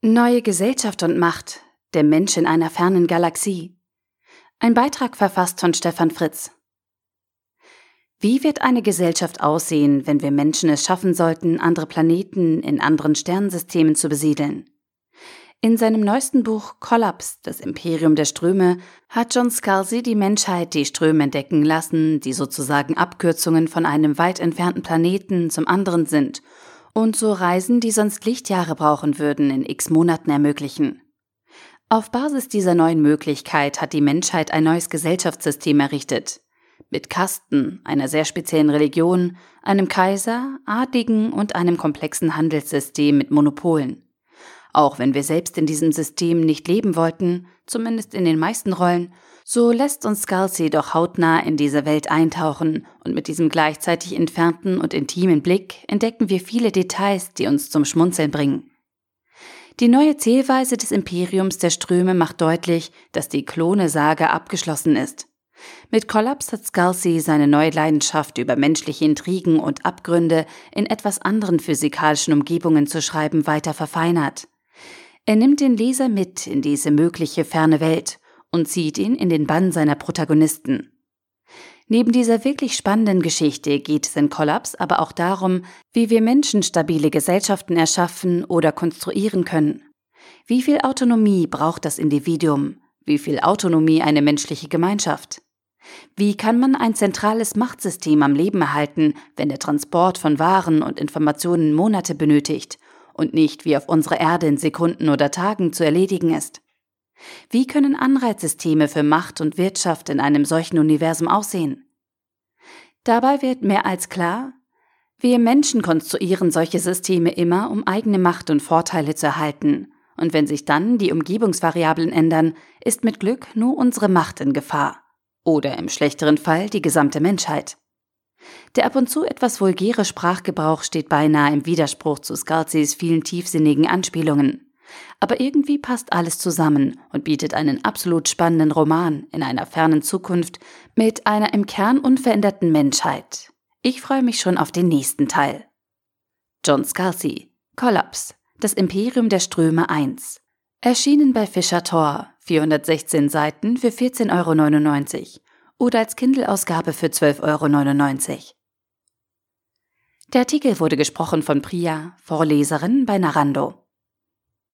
Neue Gesellschaft und Macht. Der Mensch in einer fernen Galaxie. Ein Beitrag verfasst von Stefan Fritz. Wie wird eine Gesellschaft aussehen, wenn wir Menschen es schaffen sollten, andere Planeten in anderen Sternensystemen zu besiedeln? In seinem neuesten Buch Kollaps, das Imperium der Ströme, hat John Scalzi die Menschheit die Ströme entdecken lassen, die sozusagen Abkürzungen von einem weit entfernten Planeten zum anderen sind und so Reisen, die sonst Lichtjahre brauchen würden, in x Monaten ermöglichen. Auf Basis dieser neuen Möglichkeit hat die Menschheit ein neues Gesellschaftssystem errichtet. Mit Kasten, einer sehr speziellen Religion, einem Kaiser, Adligen und einem komplexen Handelssystem mit Monopolen. Auch wenn wir selbst in diesem System nicht leben wollten, zumindest in den meisten Rollen, so lässt uns Scalzi doch hautnah in diese Welt eintauchen und mit diesem gleichzeitig entfernten und intimen Blick entdecken wir viele Details, die uns zum Schmunzeln bringen. Die neue Zählweise des Imperiums der Ströme macht deutlich, dass die Klone-Sage abgeschlossen ist. Mit Kollaps hat Scalzi seine neue Leidenschaft über menschliche Intrigen und Abgründe in etwas anderen physikalischen Umgebungen zu schreiben weiter verfeinert. Er nimmt den Leser mit in diese mögliche ferne Welt und zieht ihn in den Bann seiner Protagonisten. Neben dieser wirklich spannenden Geschichte geht es in Kollaps aber auch darum, wie wir Menschen stabile Gesellschaften erschaffen oder konstruieren können. Wie viel Autonomie braucht das Individuum? Wie viel Autonomie eine menschliche Gemeinschaft? Wie kann man ein zentrales Machtsystem am Leben erhalten, wenn der Transport von Waren und Informationen Monate benötigt und nicht wie auf unserer Erde in Sekunden oder Tagen zu erledigen ist? Wie können Anreizsysteme für Macht und Wirtschaft in einem solchen Universum aussehen? Dabei wird mehr als klar, wir Menschen konstruieren solche Systeme immer, um eigene Macht und Vorteile zu erhalten, und wenn sich dann die Umgebungsvariablen ändern, ist mit Glück nur unsere Macht in Gefahr. Oder im schlechteren Fall die gesamte Menschheit. Der ab und zu etwas vulgäre Sprachgebrauch steht beinahe im Widerspruch zu Scalzis vielen tiefsinnigen Anspielungen. Aber irgendwie passt alles zusammen und bietet einen absolut spannenden Roman in einer fernen Zukunft mit einer im Kern unveränderten Menschheit. Ich freue mich schon auf den nächsten Teil. John Scalzi, Kollaps, das Imperium der Ströme 1. Erschienen bei Fischer Tor, 416 Seiten für 14,99 Euro oder als Kindle-Ausgabe für 12,99 Euro. Der Artikel wurde gesprochen von Priya, Vorleserin bei Narando.